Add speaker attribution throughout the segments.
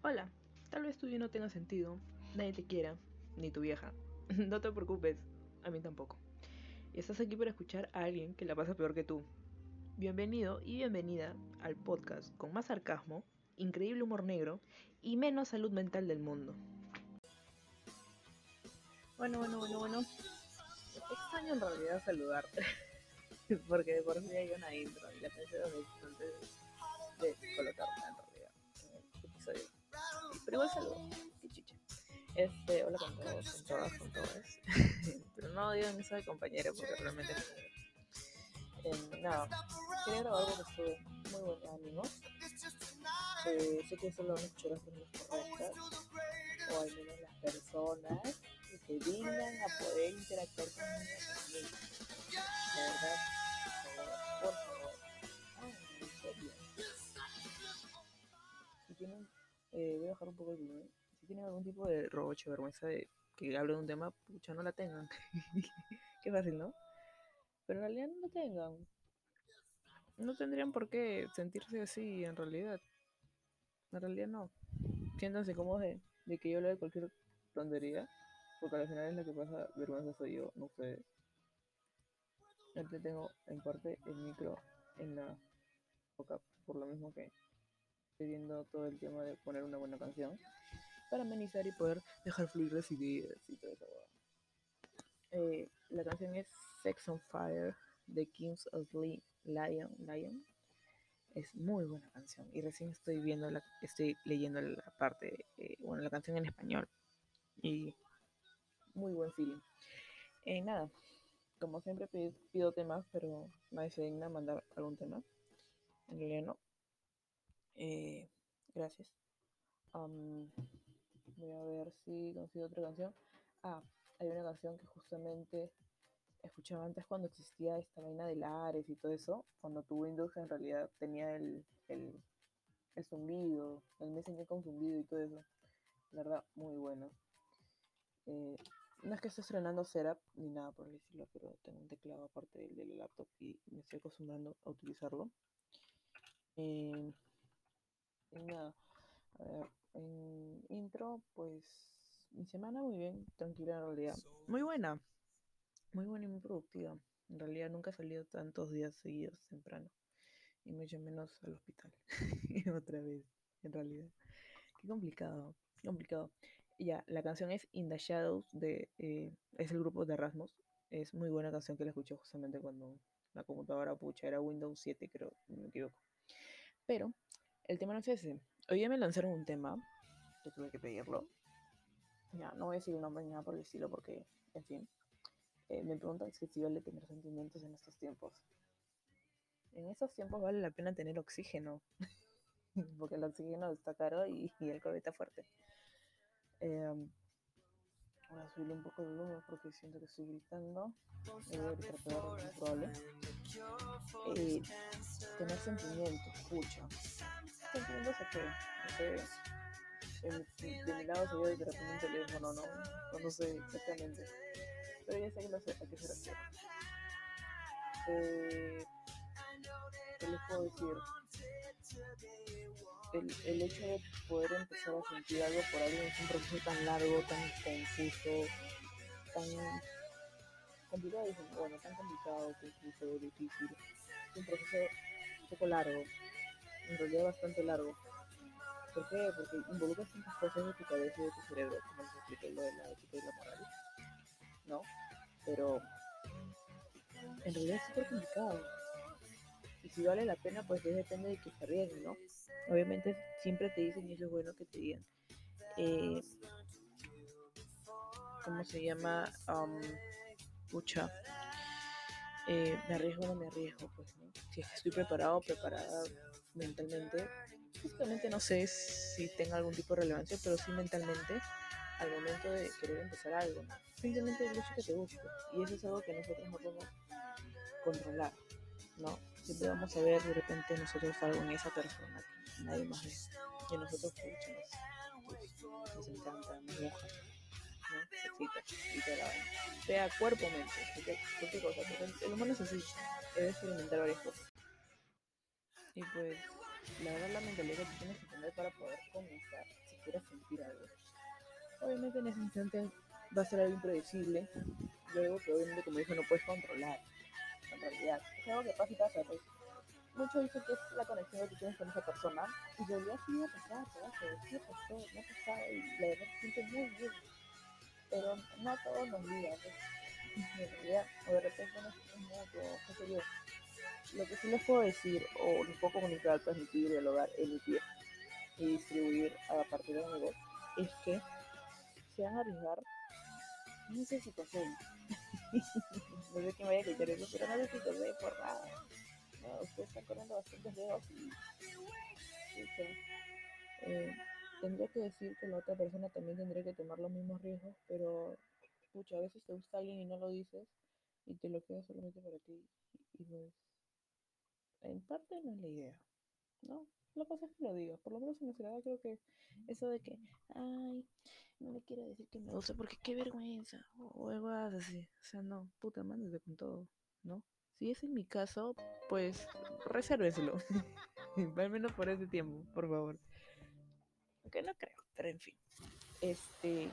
Speaker 1: Hola, tal vez tu vida no tenga sentido, nadie te quiera, ni tu vieja. No te preocupes, a mí tampoco. Estás aquí para escuchar a alguien que la pasa peor que tú. Bienvenido y bienvenida al podcast con más sarcasmo, increíble humor negro y menos salud mental del mundo. Bueno, bueno, bueno, bueno. Extraño en realidad saludarte. Porque de por sí hay una intro y la pensé dos veces antes de colocarla Pero igual saludo, qué chiche. Este, hola con todos, con todas, con todas. Pero no digan eso de compañero porque realmente no eh, Nada, quería grabar porque estuve muy buen ánimo. Eh, sé que solo han hecho las cosas correctas, o al menos las personas que se dignan a poder interactuar con también. La verdad, eh, voy a bajar un poco el volumen si tienen algún tipo de roche vergüenza de que hable de un tema, pucha, no la tengan. Qué fácil, ¿no? Pero en realidad no la tengan. No tendrían por qué sentirse así, en realidad. En realidad no. Siéntanse cómodos de, de que yo le de cualquier tontería, porque al final es la que pasa vergüenza soy yo, no ustedes. Te tengo en parte el micro en la boca, por lo mismo que viendo todo el tema de poner una buena canción para amenizar y poder dejar fluir las y todo eso. Eh, la canción es Sex on Fire de Kings of Lion. Lion. Es muy buena canción y recién estoy viendo la, estoy leyendo la parte, eh, bueno, la canción en español y muy buen feeling. Eh, nada, como siempre pido, temas, pero nadie se digna mandar algún tema. En realidad no. Gracias. Voy a ver si consigo otra canción. Ah, hay una canción que justamente escuchaba antes cuando existía esta vaina de Ares y todo eso. Cuando tu Windows en realidad tenía el, el, el zumbido, el Messenger con zumbido y todo eso. La verdad, muy bueno. Eh, no es que esté estrenando Setup ni nada por decirlo, pero tengo un teclado aparte del de la laptop y me estoy acostumbrando a utilizarlo. Eh, nada, a ver, en intro, pues mi semana muy bien, tranquila en realidad. Muy buena, muy buena y muy productiva. En realidad nunca he salido tantos días seguidos temprano. Y mucho menos al hospital. Otra vez, en realidad. Qué complicado, complicado. Ya, la canción es In the Shadows de eh, es el grupo de Erasmus. Es muy buena canción que la escuché justamente cuando la computadora pucha era Windows 7, creo, no me equivoco. Pero el tema no es ese. Hoy ya me lanzaron un tema, que tuve que pedirlo. Ya, no voy a decir un nombre ni nada por el estilo porque, en fin. Eh, me preguntan si es vale tener sentimientos en estos tiempos. En estos tiempos vale la pena tener oxígeno. porque el oxígeno está caro y, el COVID está fuerte. Eh, voy a subirle un poco el volumen porque siento que estoy gritando. Voy a gritar peor, probable. Eh, tener sentimientos, escucha sentimientos se fue. No sé, de mi lado se vio de repente un teléfono, no, no, no sé exactamente. Pero ya sé que no sé a qué se refiere. Eh, ¿Qué les puedo decir? El, el, hecho de poder empezar a sentir algo por alguien es un proceso tan largo, tan confuso, tan complicado, bueno, tan complicado, confuso, difícil. Es un proceso un poco largo en realidad bastante largo. ¿Por qué? Porque involucra tantas cosas de tu cabeza y de tu cerebro, como les expliqué lo de la ética y la moral. ¿No? Pero en realidad es súper complicado. Y si vale la pena, pues depende de que se arriesgue, ¿no? Obviamente siempre te dicen, y eso es bueno que te digan, eh, ¿cómo se llama? Um, pucha, eh, me arriesgo o no me arriesgo, pues, ¿no? Si es que estoy preparado preparada mentalmente, físicamente no sé si tenga algún tipo de relevancia, pero sí mentalmente al momento de querer empezar algo, simplemente el hecho que te guste, y eso es algo que nosotros no podemos controlar, ¿no? Siempre vamos a ver de repente nosotros algo en esa persona que nadie más ve, y nosotros pues, nos encanta, nos moja ¿no? y te la sea cuerpo mente, cualquier cosa, el humano es así, debe experimentar varias cosas. Y pues, la verdad la mentalidad que tienes que tener para poder comenzar, si quieres sentir algo. Obviamente en ese instante va a ser algo impredecible, luego que obviamente como dije no puedes controlar, en realidad. Es algo que pasa y pasa, pues. Muchos dicen que es la conexión que tienes con esa persona, y en realidad sí va a pasar, sí pasó, no ha pasado, y la verdad siente muy bien. Pero no todos los días, pues. en realidad, o de repente no es mutuo, qué sé yo lo que sí les puedo decir, o les puedo comunicar, transmitir, dialogar, emitir y distribuir a partir de mi voz, es que se van a arriesgar, no sé si poseen, no sé quién vaya a quitar eso, pero no sé si poseen por nada. No, ustedes están corriendo bastantes dedos y, eh, tendría que decir que la otra persona también tendría que tomar los mismos riesgos, pero pucha, a veces te gusta alguien y no lo dices y te lo quedas solamente para ti y pues en parte no es la idea, ¿no? Lo que pasa es que lo digo, por lo menos en nuestra edad creo que eso de que, ay, no le quiero decir que me gusta porque qué vergüenza, o algo así, o sea, no, puta, mándate con todo, ¿no? Si es en mi caso, pues resérveselo, al menos por ese tiempo, por favor. Aunque no creo, pero en fin. Este,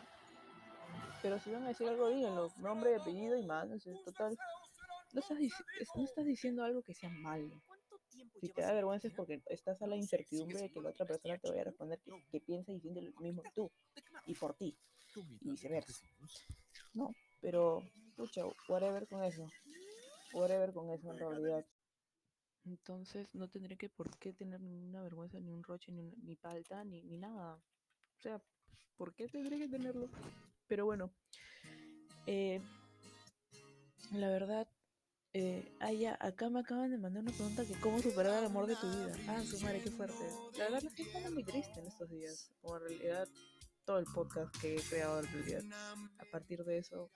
Speaker 1: pero si van a decir algo, díganlo, nombre, apellido y más, no total. No estás diciendo algo que sea malo si te da vergüenza es porque estás a la incertidumbre de que la otra persona te vaya a responder que, que piensa y siente lo mismo que tú y por ti y viceversa. No, pero, pucha, whatever con eso. Whatever con eso en realidad. Entonces no tendría que por qué tener ninguna vergüenza, ni un roche, ni, ni palta, ni, ni nada. O sea, ¿por qué tendría que tenerlo? Pero bueno, eh, la verdad eh, ah, ya, acá me acaban de mandar una pregunta que cómo superar el amor de tu vida. Ah, su madre, qué fuerte. La verdad, la gente está muy triste en estos días. O en realidad, todo el podcast que he creado en realidad. A partir de eso,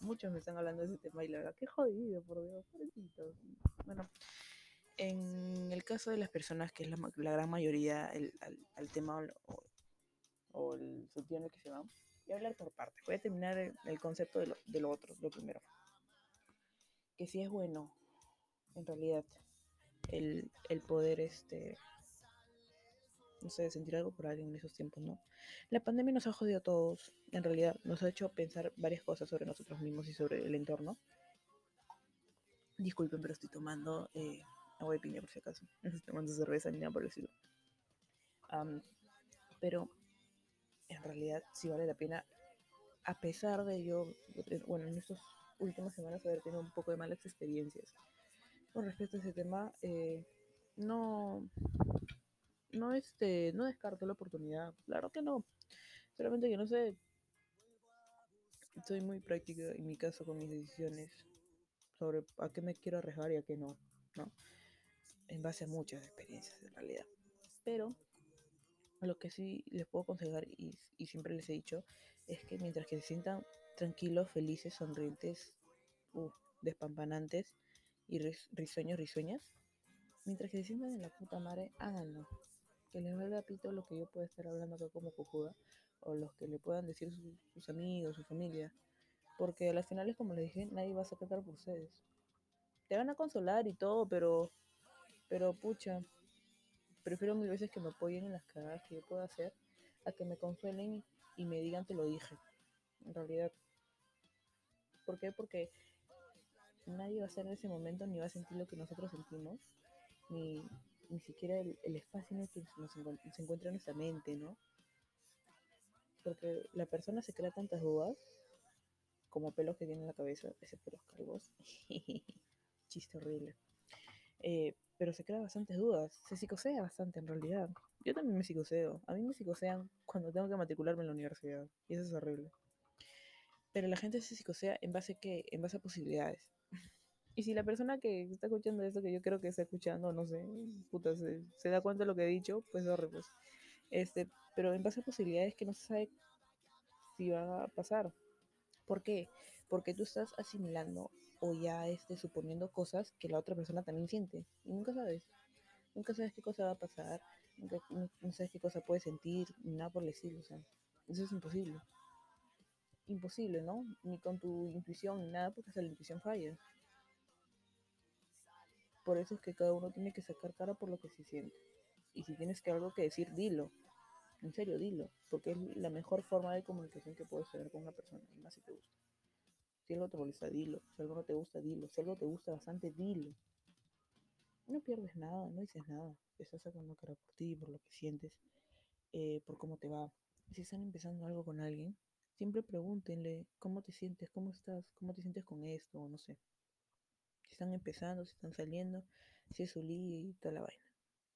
Speaker 1: muchos me están hablando de ese tema y la verdad, qué jodido, por Dios, pobrecito. Bueno, en el caso de las personas, que es la, la gran mayoría, el, al, tema o, o, el el que se van, voy a hablar por partes. Voy a terminar el, el concepto de lo, de lo otro, lo primero que sí es bueno, en realidad, el, el poder, este, no sé, sentir algo por alguien en esos tiempos, ¿no? La pandemia nos ha jodido a todos, en realidad, nos ha hecho pensar varias cosas sobre nosotros mismos y sobre el entorno. Disculpen, pero estoy tomando eh, agua de piña por si acaso. No estoy tomando cerveza ni nada por decirlo. Um, pero en realidad sí vale la pena, a pesar de yo, bueno, en estos últimas semanas haber tenido un poco de malas experiencias. Con respecto a ese tema, eh, no, no, este, no descarto la oportunidad. Claro que no. Solamente que no sé. Soy muy práctica en mi caso con mis decisiones sobre a qué me quiero arriesgar y a qué no, ¿no? En base a muchas experiencias en realidad. Pero lo que sí les puedo aconsejar y, y siempre les he dicho es que mientras que se sientan tranquilos, felices, sonrientes, uh, despampanantes y risueños, risueñas. Mientras que se sientan en la puta madre, háganlo. Que les valga pito lo que yo pueda estar hablando acá como cojuda, o los que le puedan decir sus amigos, su familia. Porque a las finales, como les dije, nadie va a sacar por ustedes. Te van a consolar y todo, pero, pero pucha, prefiero mil veces que me apoyen en las cagadas que yo pueda hacer a que me consuelen y me digan te lo dije. En realidad, ¿Por qué? Porque nadie va a estar en ese momento ni va a sentir lo que nosotros sentimos, ni, ni siquiera el, espacio en el que nos se encuentra nuestra mente, ¿no? Porque la persona se crea tantas dudas como pelos que tiene en la cabeza, ese pelos calvos. Chiste horrible. Eh, pero se crea bastantes dudas, se psicosea bastante en realidad. Yo también me psicoseo. A mí me psicosean cuando tengo que matricularme en la universidad. Y eso es horrible. Pero la gente se psicosea en base a qué? En base a posibilidades. Y si la persona que está escuchando eso, que yo creo que está escuchando, no sé, puta, se, da cuenta de lo que he dicho, pues horrible, pues. Este, pero en base a posibilidades que no se sabe si va a pasar. ¿Por qué? Porque tú estás asimilando o ya este, suponiendo cosas que la otra persona también siente. Y nunca sabes. Nunca sabes qué cosa va a pasar, nunca, no, sabes qué cosa puede sentir, nada por decirlo. O sea, eso es imposible imposible, ¿no? Ni con tu intuición ni nada, porque hasta la intuición falla. Por eso es que cada uno tiene que sacar cara por lo que se siente. Y si tienes que algo que decir, dilo. En serio, dilo. Porque es la mejor forma de comunicación que puedes tener con una persona. Y más si te gusta. Si algo te molesta, dilo. Si algo no te gusta, dilo. Si algo te gusta bastante, dilo. No pierdes nada, no dices nada. Estás sacando cara por ti, por lo que sientes, eh, por cómo te va. Si están empezando algo con alguien, siempre pregúntenle cómo te sientes, cómo estás, cómo te sientes con esto, o no sé. Si están empezando, si están saliendo, si es su y toda la vaina.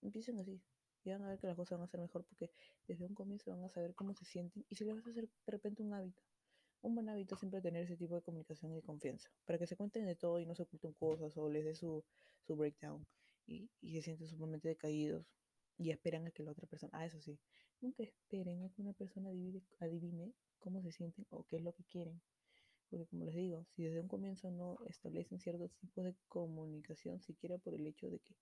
Speaker 1: Empiecen así. Y van a ver que las cosas van a ser mejor porque desde un comienzo van a saber cómo se sienten y si les vas a hacer de repente un hábito. Un buen hábito siempre tener ese tipo de comunicación y confianza. Para que se cuenten de todo y no se oculten cosas o les dé su, su breakdown y, y se sienten sumamente decaídos y esperan a que la otra persona, ah, eso sí, nunca esperen a que una persona adivine, adivine cómo se sienten o qué es lo que quieren. Porque como les digo, si desde un comienzo no establecen ciertos tipos de comunicación, siquiera por el hecho de que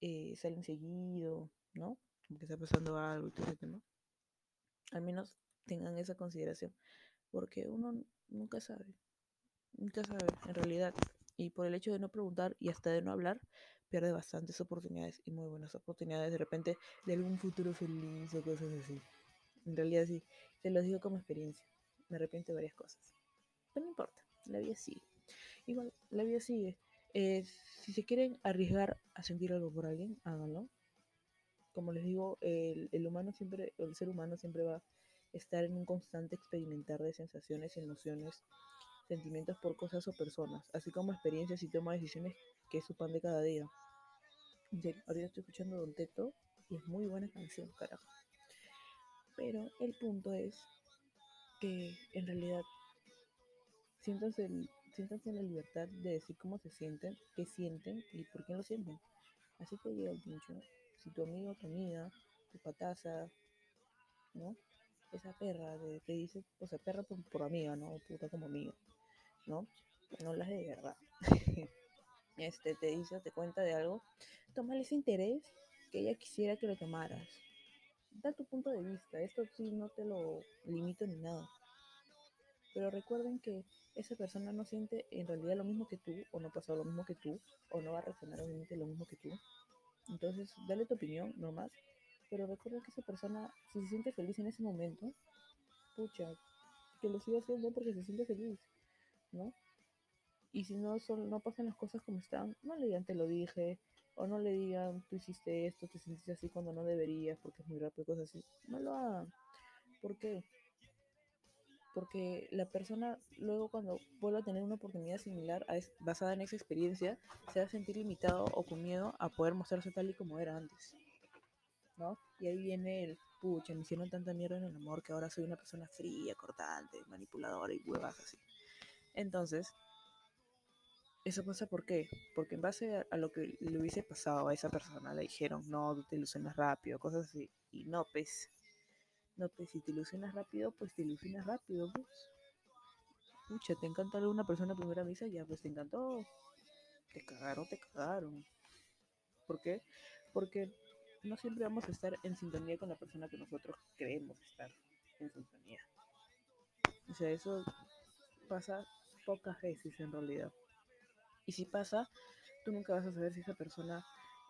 Speaker 1: eh, salen seguido, ¿no? Como que está pasando algo y todo ese tema, al menos tengan esa consideración. Porque uno nunca sabe, nunca sabe en realidad. Y por el hecho de no preguntar y hasta de no hablar, pierde bastantes oportunidades y muy buenas oportunidades de repente de algún futuro feliz o cosas así. En realidad sí, te lo digo como experiencia. Me arrepiento de varias cosas. Pero no importa, la vida sigue. Igual, la vida sigue. Eh, si se quieren arriesgar a sentir algo por alguien, háganlo. Como les digo, el, el humano siempre, el ser humano siempre va a estar en un constante experimentar de sensaciones, emociones, sentimientos por cosas o personas, así como experiencias y toma decisiones que es su pan de cada día. ahorita estoy escuchando Don Teto y es muy buena canción, carajo. Pero el punto es que en realidad siéntanse, siéntanse en la libertad de decir cómo se sienten, qué sienten y por qué lo sienten. Así que llega el pincho. Si tu amigo, tu amiga, tu pataza, ¿no? Esa perra de, te dice, o sea, perra por, amiga, ¿no? Puta como amigo, ¿no? No las de verdad. este, te dice, te cuenta de algo, tómale ese interés que ella quisiera que lo tomaras. Da tu punto de vista, esto sí no te lo limito ni nada. Pero recuerden que esa persona no siente en realidad lo mismo que tú, o no pasa lo mismo que tú, o no va a reaccionar obviamente lo mismo que tú. Entonces, dale tu opinión, no más. Pero recuerda que esa persona, si se siente feliz en ese momento, pucha, que lo siga haciendo porque se siente feliz, ¿no? Y si no, son, no pasan las cosas como están, no le digan te lo dije, o no le digan tú hiciste esto, te sentiste así cuando no deberías, porque es muy rápido, cosas así. No lo hagan. ¿Por qué? Porque la persona luego cuando vuelva a tener una oportunidad similar a basada en esa experiencia, se va a sentir limitado o con miedo a poder mostrarse tal y como era antes. ¿No? Y ahí viene el, pucha, me hicieron tanta mierda en el amor que ahora soy una persona fría, cortante, manipuladora y huevas así. Entonces, eso pasa ¿por qué? Porque en base a, lo que le hubiese pasado a esa persona, le dijeron, no, tú te ilusionas rápido, cosas así. Y no, pues, no, pues, si te ilusionas rápido, pues te ilusionas rápido, pues. Pucha, te encantó alguna persona a primera vista, ya, pues te encantó. Te cagaron, te cagaron. ¿Por qué? Porque no siempre vamos a estar en sintonía con la persona que nosotros creemos estar en sintonía. O sea, eso pasa pocas veces en realidad. Y si pasa, tú nunca vas a saber si esa persona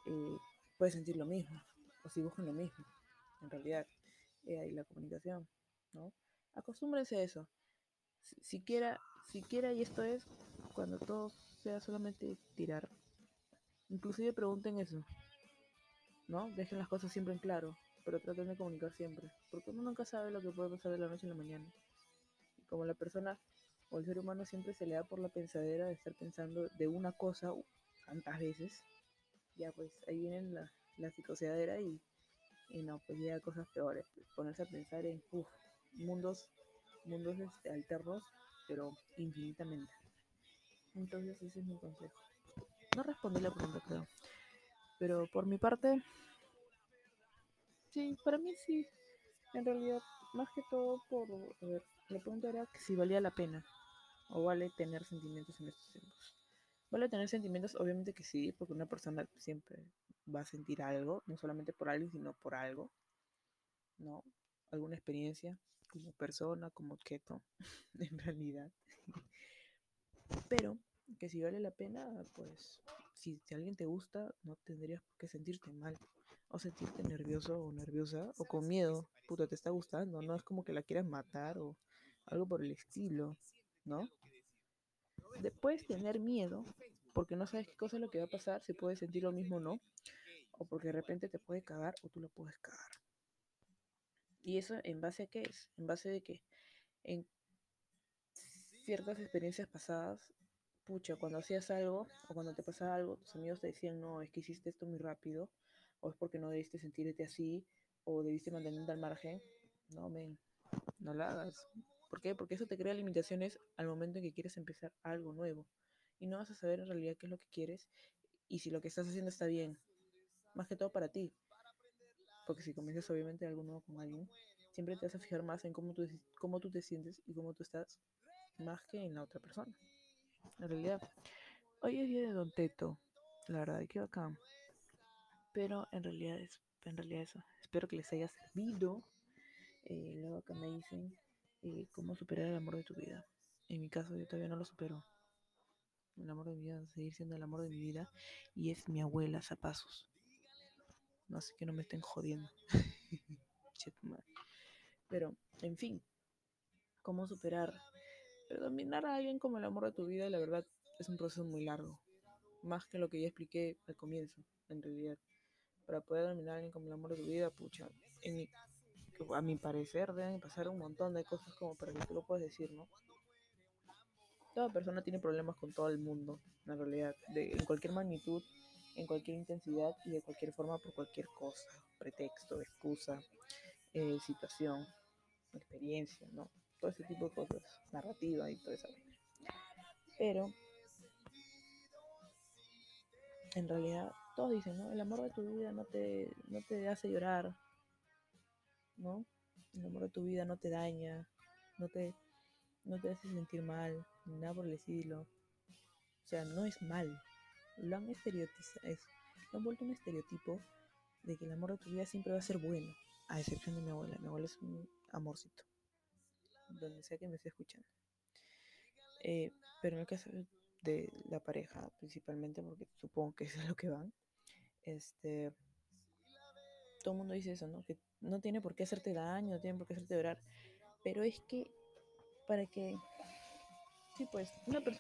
Speaker 1: eh, puede sentir lo mismo o si buscan lo mismo. En realidad, eh, ahí la comunicación, ¿no? Acostúmbrense a eso. siquiera, siquiera, y esto es cuando todo sea solamente tirar. Inclusive pregunten eso, ¿no? Dejen las cosas siempre en claro, pero traten de comunicar siempre, porque uno nunca sabe lo que puede pasar de la noche a la mañana. Como la persona o el ser humano siempre se le da por la pensadera de estar pensando de una cosa tantas veces, ya pues ahí viene la, la psicoseadera y, y no, pues llega cosas peores, ponerse a pensar en mundos, mundos este, alternos, pero infinitamente. Entonces ese es mi consejo. No respondí la pregunta, creo. Pero por mi parte, sí, para mí sí. En realidad, más que todo por, a ver, la pregunta era que si valía la pena o vale tener sentimientos en estos tiempos. Vale tener sentimientos, obviamente que sí, porque una persona siempre va a sentir algo, no solamente por alguien, sino por algo, ¿no? Alguna experiencia como persona, como objeto, en realidad. Pero que si vale la pena, pues si, si alguien te gusta, no tendrías por qué sentirte mal o sentirte nervioso o nerviosa o con miedo, puta, te está gustando, no es como que la quieras matar o algo por el estilo, ¿no? Después tener miedo porque no sabes qué cosa es lo que va a pasar, si puedes sentir lo mismo o no, o porque de repente te puede cagar o tú lo puedes cagar. ¿Y eso en base a qué es? En base de que en ciertas experiencias pasadas, pucha, cuando hacías algo o cuando te pasaba algo, tus amigos te decían, no, es que hiciste esto muy rápido, o es porque no debiste sentirte así, o debiste mantenerte al margen. No, men, no lo hagas. ¿Por qué? Porque eso te crea limitaciones al momento en que quieres empezar algo nuevo. Y no vas a saber en realidad qué es lo que quieres y si lo que estás haciendo está bien. Más que todo para ti. Porque si comienzas obviamente algo nuevo con alguien, siempre te vas a fijar más en cómo tú, cómo tú te sientes y cómo tú estás, más que en la otra persona. En realidad, hoy es día de Don Teto, la verdad, qué bacán. Pero en realidad es, en realidad eso. Espero que les haya servido. Eh, luego acá me dicen eh, cómo superar el amor de tu vida. En mi caso, yo todavía no lo supero. El amor de mi vida seguir siendo el amor de mi vida y es mi abuela Zapazos. Sé que no me estén jodiendo. Pero, en fin, cómo superar. Pero dominar a alguien como el amor de tu vida, la verdad, es un proceso muy largo. Más que lo que ya expliqué al comienzo, en realidad. Para poder dominar a alguien como el amor de tu vida, pucha, a mi parecer deben pasar un montón de cosas como para que tú lo puedas decir, ¿no? Toda persona tiene problemas con todo el mundo, en realidad, de, en cualquier magnitud, en cualquier intensidad y de cualquier forma por cualquier cosa, pretexto, excusa, eh, situación, experiencia, ¿no? Todo ese tipo de cosas, narrativa y todo eso. Pero, en realidad, todos dicen, ¿no? El amor de tu vida no te, no te hace llorar, ¿no? El amor de tu vida no te daña, no te, no te hace sentir mal, ni nada por el estilo. O sea, no es mal. Lo han estereotizado, es, lo han vuelto un estereotipo de que el amor de tu vida siempre va a ser bueno, a excepción de mi abuela. Mi abuela es un amorcito, donde sea que me esté escuchando. Eh, pero en el caso de la pareja, principalmente, porque supongo que es a lo que van, este, todo el mundo dice eso, ¿no? Que no tiene por qué hacerte daño, no tiene por qué hacerte llorar, pero es que para que Sí, pues,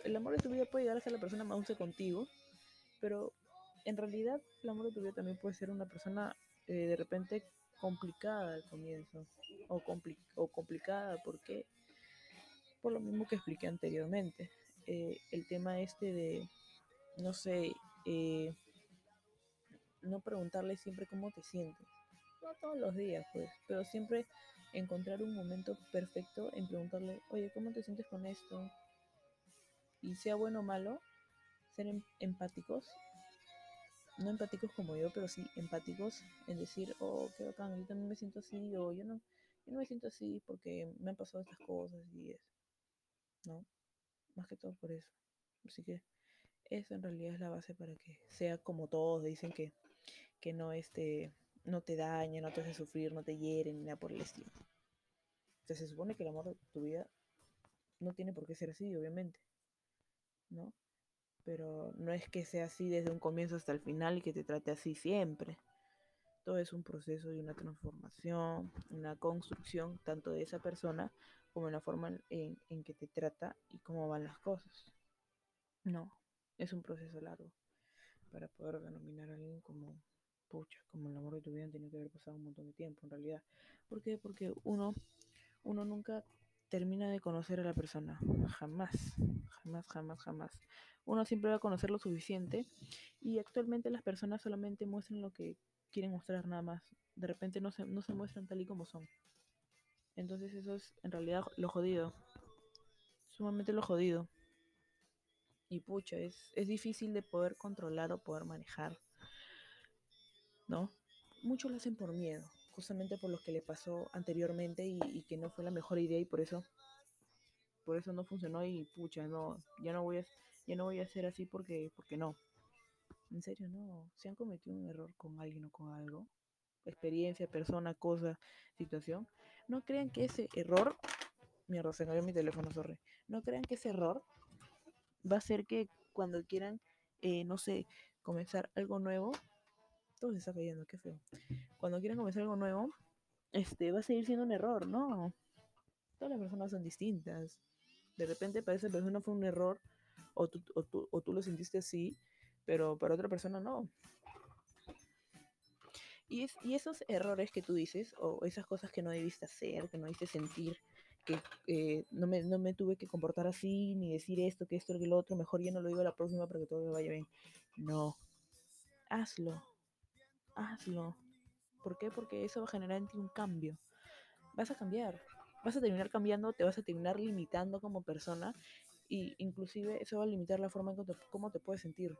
Speaker 1: el amor de tu vida puede llegar a ser la persona más dulce contigo, pero en realidad el amor de tu vida también puede ser una persona eh, de repente complicada al comienzo, o, o complicada, porque por lo mismo que expliqué anteriormente, eh, el tema este de, no sé, eh, no preguntarle siempre cómo te sientes, todos los días, pues, pero siempre encontrar un momento perfecto en preguntarle, oye, ¿cómo te sientes con esto? y sea bueno o malo, ser em, empáticos, no empáticos como yo, pero sí empáticos en decir, oh, qué bacán, yo también me siento así, o yo no, yo no me siento así porque me han pasado estas cosas y eso, ¿no? Más que todo por eso. Así que eso en realidad es la base para que sea como todos dicen que, que no, este, no te daña, no te hace sufrir, no te hiere, ni nada por el estilo. O sea, se supone que el amor de tu vida no tiene por qué ser así, obviamente. ¿no? Pero no es que sea así desde un comienzo hasta el final y que te trate así siempre. Todo es un proceso y una transformación, una construcción tanto de esa persona como en la forma en, en que te trata y cómo van las cosas. No, es un proceso largo para poder denominar a alguien como pucha, como el amor de tu vida tiene que haber pasado un montón de tiempo en realidad. ¿Por qué? Porque uno, uno nunca termina de conocer a la persona. Jamás, jamás, jamás, jamás. Uno siempre va a conocer lo suficiente y actualmente las personas solamente muestran lo que quieren mostrar nada más. De repente no se, no se muestran tal y como son. Entonces eso es en realidad lo jodido. Sumamente lo jodido. Y pucha, es, es difícil de poder controlar o poder manejar. ¿No? Muchos lo hacen por miedo justamente por lo que le pasó anteriormente y, que no fue la mejor idea y por eso por eso no funcionó y pucha no ya no voy a ya no voy a hacer así porque porque no en serio no si han cometido un error con alguien o con algo experiencia persona cosa situación no crean que ese error mierda se cayó mi teléfono sorry no crean que ese error va a ser que cuando quieran eh, no sé comenzar algo nuevo se está cayendo, qué feo. Cuando quieran comenzar algo nuevo, este, va a seguir siendo un error, ¿no? Todas las personas son distintas. De repente para esa persona fue un error, o tú, o tú, o tú lo sentiste así, pero para otra persona no. Y, es, y esos errores que tú dices, o esas cosas que no debiste hacer, que no debiste sentir, que eh, no, me, no me tuve que comportar así, ni decir esto, que esto, que lo otro, mejor ya no lo digo a la próxima para que todo vaya bien. No, hazlo, hazlo. ¿Por qué? Porque eso va a generar en ti un cambio. Vas a cambiar, vas a terminar cambiando, te vas a terminar limitando como persona y inclusive eso va a limitar la forma en cómo te puedes sentir.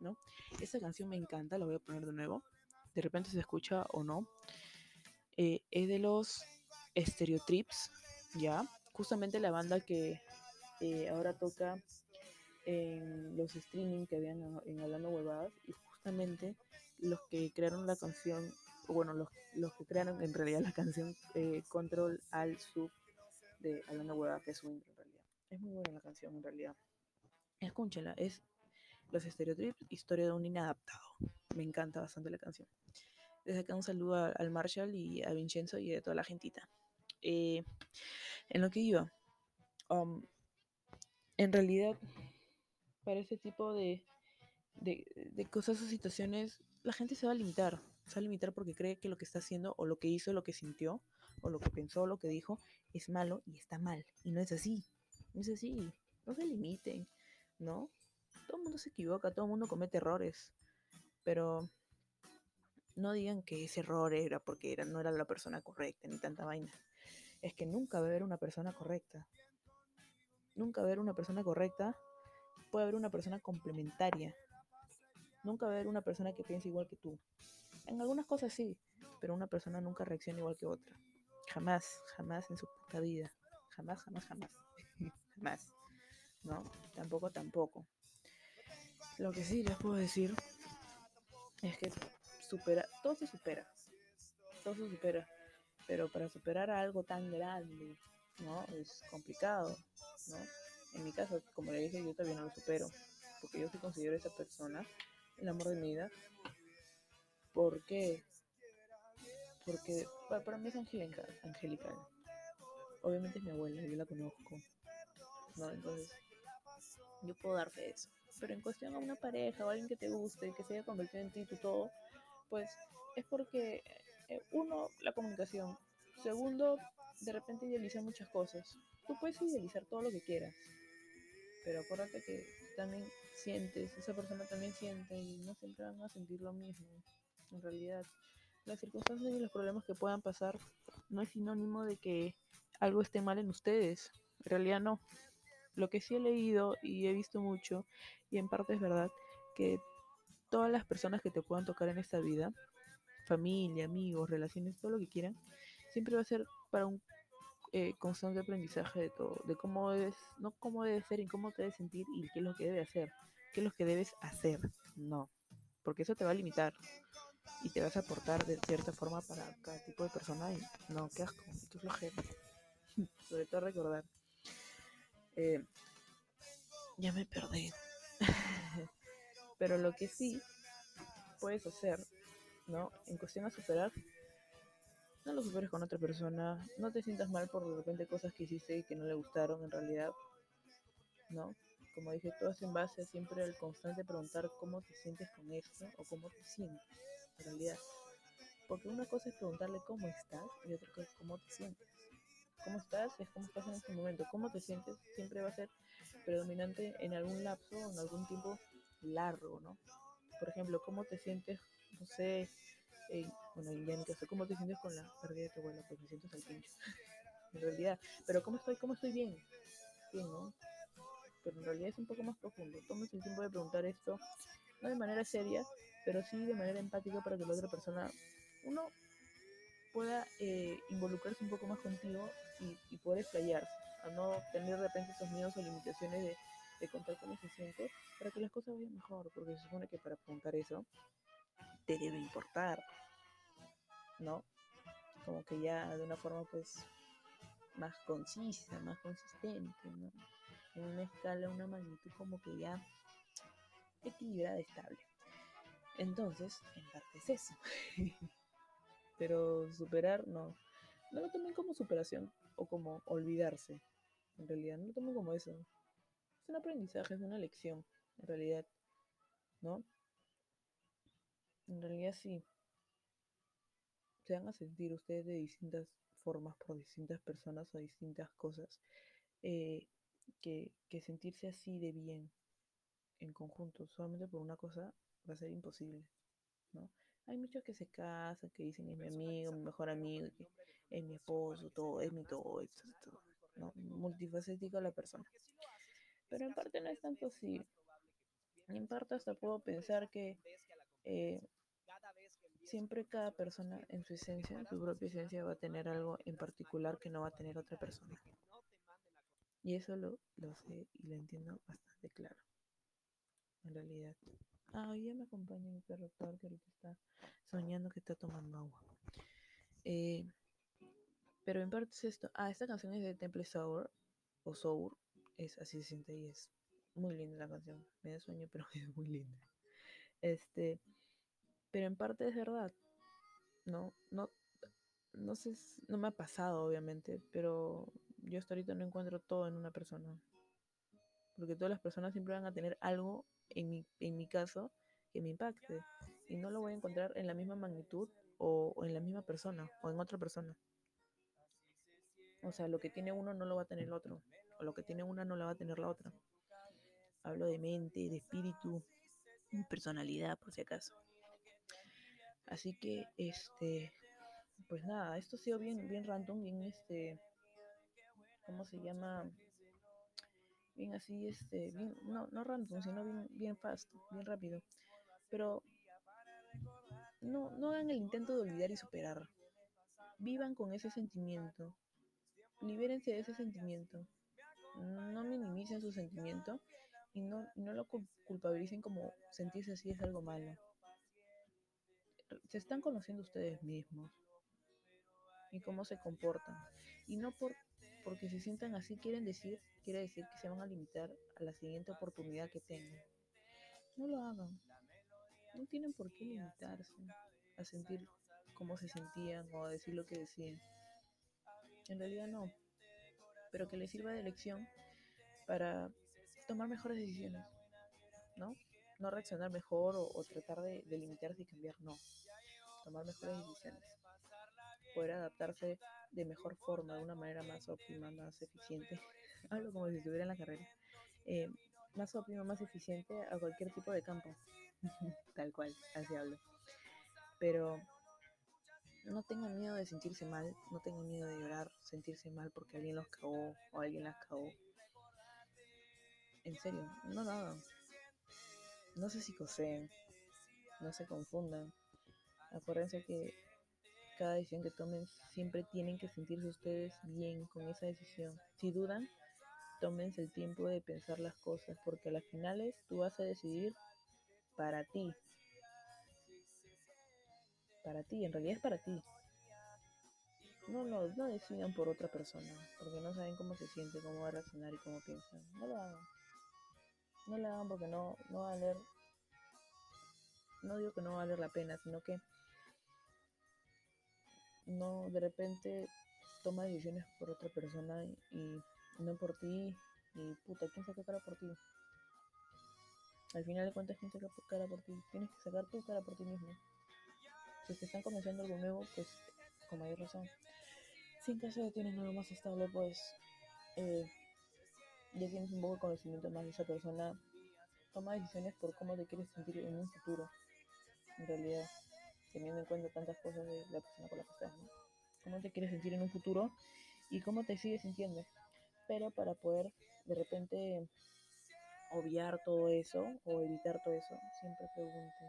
Speaker 1: ¿no? Esta canción me encanta, la voy a poner de nuevo. De repente se escucha o no. Eh, es de los Stereotrips, ¿ya? Justamente la banda que eh, ahora toca en los streaming que habían en Hablando Huevadas y justamente los que crearon la canción, bueno, los, los que crearon en realidad la canción eh, Control al Sub de Hablando Huevadas, que es en realidad. Es muy buena la canción en realidad. Escúchala, es Los Stereotrips, historia de un inadaptado. Me encanta bastante la canción. Desde acá un saludo al Marshall y a Vincenzo y a toda la gentita. Eh, en lo que iba, um, en realidad, para ese tipo de, de, de, cosas o situaciones, la gente se va a limitar. Se va a limitar porque cree que lo que está haciendo, o lo que hizo, lo que sintió, o lo que pensó, lo que dijo, es malo y está mal. Y no es así. No es así. No se limiten, ¿no? Todo el mundo se equivoca, todo el mundo comete errores. Pero no digan que ese error era porque era, no era la persona correcta, ni tanta vaina es que nunca va a haber una persona correcta. Nunca va a haber una persona correcta. Puede haber una persona complementaria. Nunca va a haber una persona que piense igual que tú. En algunas cosas sí, pero una persona nunca reacciona igual que otra. Jamás, jamás en su puta vida. Jamás, jamás, jamás. jamás. No, tampoco, tampoco. Lo que sí les puedo decir es que supera, todo se supera. Todo se supera pero para superar algo tan grande, ¿no? Es complicado, ¿no? En mi caso, como le dije, yo todavía no lo supero, porque yo sí considero a esa persona el amor de mi vida. ¿Por qué? Porque para, mí es angelical, angelical. Obviamente es mi abuela, yo la conozco, ¿no? Entonces, yo puedo dar fe de eso. Pero en cuestión a una pareja o alguien que te guste, que se haya convertido en ti, tú todo, pues es porque eh, uno, la comunicación. Segundo, de repente idealizar muchas cosas. Tú puedes idealizar todo lo que quieras, pero acuérdate que también sientes, esa persona también siente y no siempre van a sentir lo mismo. En realidad, las circunstancias y los problemas que puedan pasar no es sinónimo de que algo esté mal en ustedes. En realidad no. Lo que sí he leído y he visto mucho, y en parte es verdad, que todas las personas que te puedan tocar en esta vida familia, amigos, relaciones, todo lo que quieran, siempre va a ser para un eh, constante aprendizaje de todo, de cómo debes, no cómo debe ser y cómo te debes sentir y qué es lo que debe hacer, qué es lo que debes hacer, no, porque eso te va a limitar y te vas a aportar de cierta forma para cada tipo de persona y no, qué asco, qué flojera. Sobre todo recordar. Eh, ya me perdí. Pero lo que sí puedes hacer ¿no? En cuestión a superar, no lo superes con otra persona, no te sientas mal por de repente cosas que hiciste y que no le gustaron en realidad, ¿no? Como dije, todo es en base siempre al constante preguntar cómo te sientes con esto o cómo te sientes, en realidad. Porque una cosa es preguntarle cómo estás y otra cosa es cómo te sientes. ¿Cómo estás? Es cómo estás en este momento. ¿Cómo te sientes? Siempre va a ser predominante en algún lapso o en algún tiempo largo, ¿no? Por ejemplo, ¿cómo te sientes no sé, bueno, ya ni sé cómo te sientes con la pérdida de tu abuela, pues me siento al pincho, en realidad, pero ¿cómo estoy? ¿Cómo estoy bien? Bien, ¿no? Pero en realidad es un poco más profundo, tomes el tiempo de preguntar esto, no de manera seria, pero sí de manera empática para que la otra persona, uno pueda eh, involucrarse un poco más contigo y, y poder explayarse, a no tener de repente esos miedos o limitaciones de, de contar cómo se siente, para que las cosas vayan mejor, porque se supone que para preguntar eso te debe importar, ¿no? Como que ya de una forma pues más concisa, más consistente, ¿no? En una escala, una magnitud como que ya equilibrada, estable. Entonces, en parte es eso. Pero superar, no. No lo tomen como superación o como olvidarse. En realidad, no lo tomen como eso. Es un aprendizaje, es una lección, en realidad. ¿No? En realidad sí. Se van a sentir ustedes de distintas formas por distintas personas o distintas cosas. Eh, que, que sentirse así de bien en conjunto solamente por una cosa va a ser imposible, ¿no? Hay muchos que se casan, que dicen es mi amigo, mi mejor amigo, que es mi esposo, todo, es mi todo, esto, ¿no? Multifacético la persona. Pero en parte no es tanto así. En parte hasta puedo pensar que eh, siempre cada persona en su esencia, en su propia esencia, va a tener algo en particular que no va a tener otra persona. Y eso lo, lo sé y lo entiendo bastante claro. En realidad. Ah, hoy ya me acompaña mi perro Thor, que está soñando que está tomando agua. Eh, pero en parte es esto. Ah, esta canción es de Temple Sour, o Sour. Es así se siente y es muy linda la canción. Me da sueño, pero es muy linda. Este, pero en parte es verdad. No, no, no sé, no me ha pasado obviamente, pero yo hasta ahorita no encuentro todo en una persona. Porque todas las personas siempre van a tener algo en mi, en mi caso, que me impacte. Y no lo voy a encontrar en la misma magnitud o, o en la misma persona o en otra persona. O sea, lo que tiene uno no lo va a tener el otro. O lo que tiene una no lo va a tener la otra. Hablo de mente, de espíritu, personalidad, por si acaso. Así que, este, pues nada, esto ha sido bien, bien random, bien este, ¿cómo se llama? bien así, este, bien, no, no random, sino bien, bien fast, bien rápido. Pero no, no hagan el intento de olvidar y superar. Vivan con ese sentimiento. Libérense de ese sentimiento. No minimicen su sentimiento y no, no lo culpabilicen como sentirse así es algo malo. Se están conociendo ustedes mismos y cómo se comportan. Y no por porque se sientan así quieren decir, quiere decir que se van a limitar a la siguiente oportunidad que tengan. No lo hagan. No tienen por qué limitarse a sentir cómo se sentían o a decir lo que decían. En realidad no. Pero que les sirva de lección para tomar mejores decisiones. ¿No? No reaccionar mejor o, tratar de, de limitarse y cambiar, no. Tomar mejores decisiones. Poder adaptarse de mejor forma, de una manera más óptima, más eficiente. Hablo como si estuviera en la carrera. Eh, más óptima, más eficiente a cualquier tipo de campo. Tal cual, así hablo. Pero no tengan miedo de sentirse mal, no tengan miedo de llorar, sentirse mal porque alguien los cagó o alguien las cagó. En serio, no lo hagan. No se psicoseen, no se confundan. Acuérdense que cada decisión que tomen, siempre tienen que sentirse ustedes bien con esa decisión. Si dudan, tómense el tiempo de pensar las cosas, porque a las finales tú vas a decidir para ti. Para ti, en realidad es para ti. No, no, no decidan por otra persona, porque no saben cómo se siente, cómo va a reaccionar y cómo piensan. No lo hagan. No lo hagan porque no, no va a valer. No digo que no va a valer la pena, sino que no de repente toma decisiones por otra persona y, no por ti y puta, ¿quién saca cara por ti? Al final de cuentas, ¿quién saca cara por ti? Tienes que sacar tu cara por ti mismo. Si te están comenzando algo nuevo, pues con mayor razón. Si en caso de tienes algo más estable, pues eh, ya tienes un poco de conocimiento más de esa persona. Toma decisiones por cómo te quieres sentir en un futuro, en realidad teniendo en cuenta tantas cosas de la persona con la que estás. Cómo te quieres sentir en un futuro y cómo te sigues sintiendo. Pero para poder de repente obviar todo eso o evitar todo eso, siempre pregunten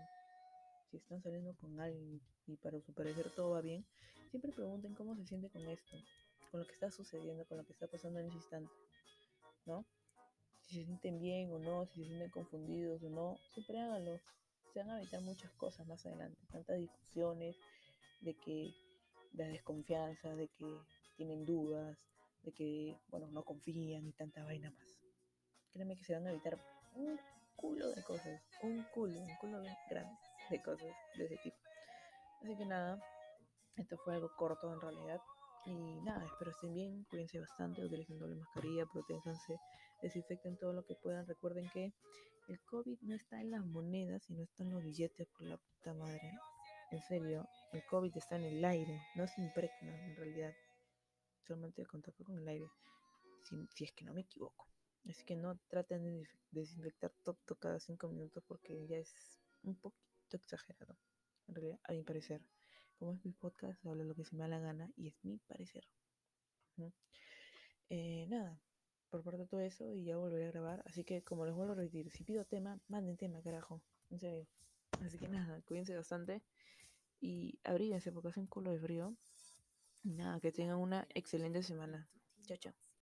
Speaker 1: si están saliendo con alguien y para su parecer todo va bien, siempre pregunten cómo se siente con esto, con lo que está sucediendo, con lo que está pasando en ese instante, ¿no? Si se sienten bien o no, si se sienten confundidos o no, siempre háganlo se van a evitar muchas cosas más adelante, tantas discusiones, de que la desconfianza, de que tienen dudas, de que, bueno, no confían y tanta vaina más. Créeme que se van a evitar un culo de cosas, un culo, un culo grande. de cosas de ese tipo. Así que nada, esto fue algo corto en realidad. Y nada, espero estén bien, cuídense bastante, utilicen doble mascarilla, protéjanse, desinfecten todo lo que puedan. Recuerden que el COVID no está en las monedas, sino está en los billetes por la puta madre. En serio, el COVID está en el aire, no se impregna en realidad. Solamente el contacto con el aire, si, si es que no me equivoco. Así que no traten de desinfectar todo cada cinco minutos porque ya es un poquito exagerado. En realidad, a mi parecer. Como es mi podcast, hablo lo que se me da la gana y es mi parecer. Eh, nada, por parte de todo eso y ya volveré a grabar. Así que, como les vuelvo a repetir, si pido tema, manden tema, carajo. En serio. Así que nada, cuídense bastante y abríguense porque hace un culo de frío. Y nada, que tengan una excelente semana. Chao, chao.